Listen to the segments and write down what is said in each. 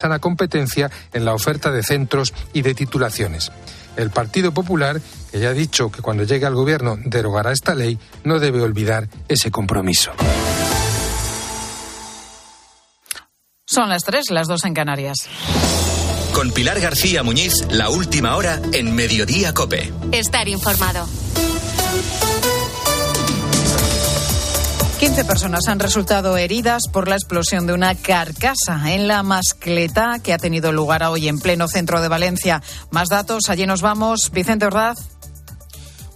sana competencia en la oferta de centros y de titulaciones. El Partido Popular, que ya ha dicho que cuando llegue al gobierno derogará esta ley, no debe olvidar ese compromiso. Son las tres, las dos en Canarias. Con Pilar García Muñiz, la última hora en Mediodía Cope. Estar informado. 15 personas han resultado heridas por la explosión de una carcasa en la mascleta que ha tenido lugar hoy en pleno centro de Valencia. Más datos, allí nos vamos. Vicente Ordaz.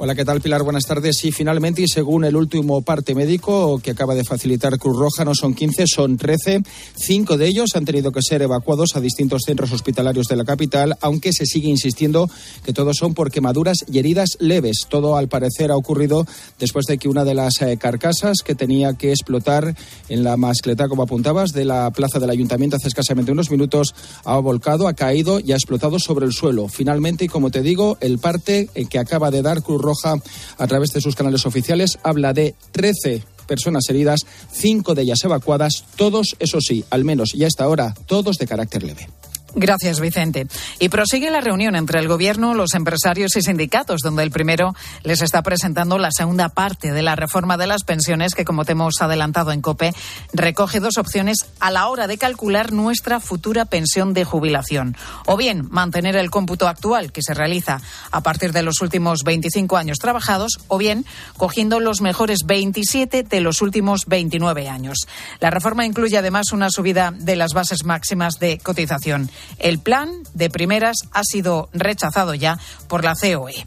Hola, ¿qué tal Pilar? Buenas tardes. Y finalmente, y según el último parte médico que acaba de facilitar Cruz Roja, no son 15, son 13. Cinco de ellos han tenido que ser evacuados a distintos centros hospitalarios de la capital, aunque se sigue insistiendo que todos son por quemaduras y heridas leves. Todo, al parecer, ha ocurrido después de que una de las eh, carcasas que tenía que explotar en la mascleta, como apuntabas, de la plaza del ayuntamiento hace escasamente unos minutos, ha volcado, ha caído y ha explotado sobre el suelo. Finalmente, y como te digo, el parte eh, que acaba de dar Cruz Roja a través de sus canales oficiales habla de 13 personas heridas, cinco de ellas evacuadas, todos, eso sí, al menos y a esta hora, todos de carácter leve. Gracias, Vicente. Y prosigue la reunión entre el Gobierno, los empresarios y sindicatos, donde el primero les está presentando la segunda parte de la reforma de las pensiones, que, como te hemos adelantado en COPE, recoge dos opciones a la hora de calcular nuestra futura pensión de jubilación. O bien, mantener el cómputo actual, que se realiza a partir de los últimos 25 años trabajados, o bien, cogiendo los mejores 27 de los últimos 29 años. La reforma incluye además una subida de las bases máximas de cotización. El plan de primeras ha sido rechazado ya por la COE.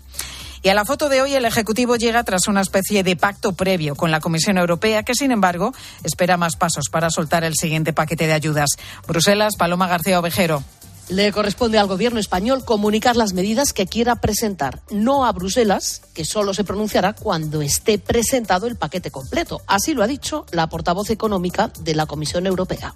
Y a la foto de hoy el Ejecutivo llega tras una especie de pacto previo con la Comisión Europea que, sin embargo, espera más pasos para soltar el siguiente paquete de ayudas. Bruselas, Paloma García Ovejero. Le corresponde al gobierno español comunicar las medidas que quiera presentar, no a Bruselas, que solo se pronunciará cuando esté presentado el paquete completo. Así lo ha dicho la portavoz económica de la Comisión Europea.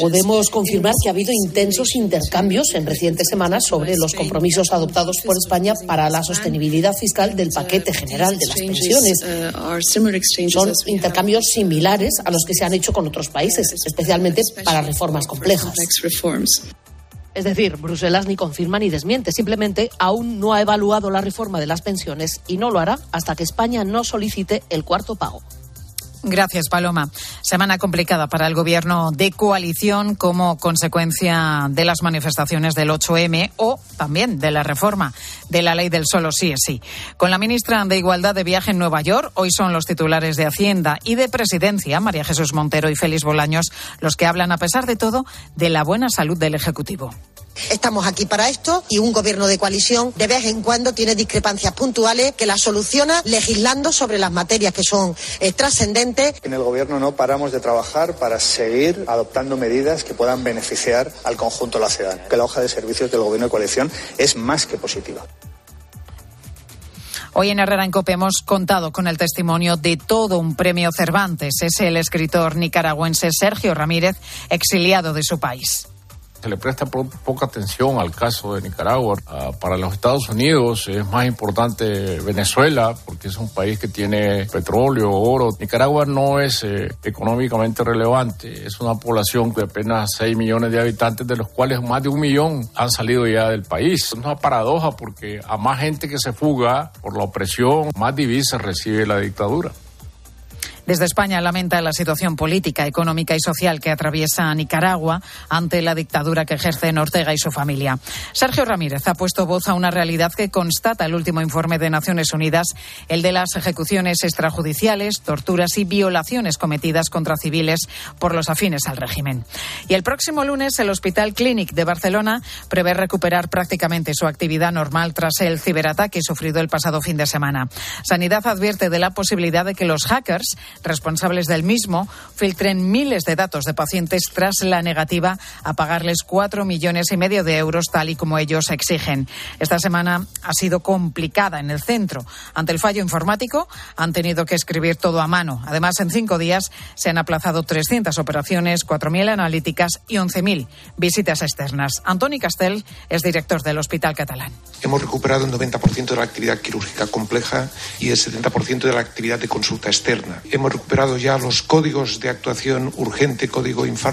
Podemos confirmar que ha habido intensos intercambios en recientes semanas sobre los compromisos adoptados por España para la sostenibilidad fiscal del paquete general de las pensiones. Son intercambios similares a los que se han hecho con otros países, especialmente para reformas complejas. Es decir, Bruselas ni confirma ni desmiente, simplemente aún no ha evaluado la reforma de las pensiones y no lo hará hasta que España no solicite el cuarto pago. Gracias, Paloma. Semana complicada para el gobierno de coalición como consecuencia de las manifestaciones del 8M o también de la reforma de la ley del solo sí es sí. Con la ministra de Igualdad de viaje en Nueva York, hoy son los titulares de Hacienda y de Presidencia, María Jesús Montero y Félix Bolaños, los que hablan, a pesar de todo, de la buena salud del Ejecutivo. Estamos aquí para esto y un gobierno de coalición de vez en cuando tiene discrepancias puntuales que las soluciona legislando sobre las materias que son eh, trascendentes. En el gobierno no paramos de trabajar para seguir adoptando medidas que puedan beneficiar al conjunto de la ciudadanía. Que la hoja de servicios del gobierno de coalición es más que positiva. Hoy en Herrera en Cope hemos contado con el testimonio de todo un premio Cervantes. Es el escritor nicaragüense Sergio Ramírez, exiliado de su país se le presta poca atención al caso de Nicaragua. Ah, para los Estados Unidos es más importante Venezuela porque es un país que tiene petróleo, oro. Nicaragua no es eh, económicamente relevante. Es una población de apenas 6 millones de habitantes, de los cuales más de un millón han salido ya del país. Es una paradoja porque a más gente que se fuga por la opresión, más divisas recibe la dictadura. Desde España lamenta la situación política, económica y social que atraviesa Nicaragua ante la dictadura que ejercen Ortega y su familia. Sergio Ramírez ha puesto voz a una realidad que constata el último informe de Naciones Unidas, el de las ejecuciones extrajudiciales, torturas y violaciones cometidas contra civiles por los afines al régimen. Y el próximo lunes el Hospital Clínic de Barcelona prevé recuperar prácticamente su actividad normal tras el ciberataque sufrido el pasado fin de semana. Sanidad advierte de la posibilidad de que los hackers responsables del mismo filtren miles de datos de pacientes tras la negativa a pagarles cuatro millones y medio de euros tal y como ellos exigen. Esta semana ha sido complicada en el centro. Ante el fallo informático han tenido que escribir todo a mano. Además, en cinco días se han aplazado 300 operaciones, 4.000 analíticas y 11.000 visitas externas. Antoni Castel es director del Hospital Catalán. Hemos recuperado el 90% de la actividad quirúrgica compleja y el 70% de la actividad de consulta externa. Hemos recuperado ya los códigos de actuación urgente, código infarto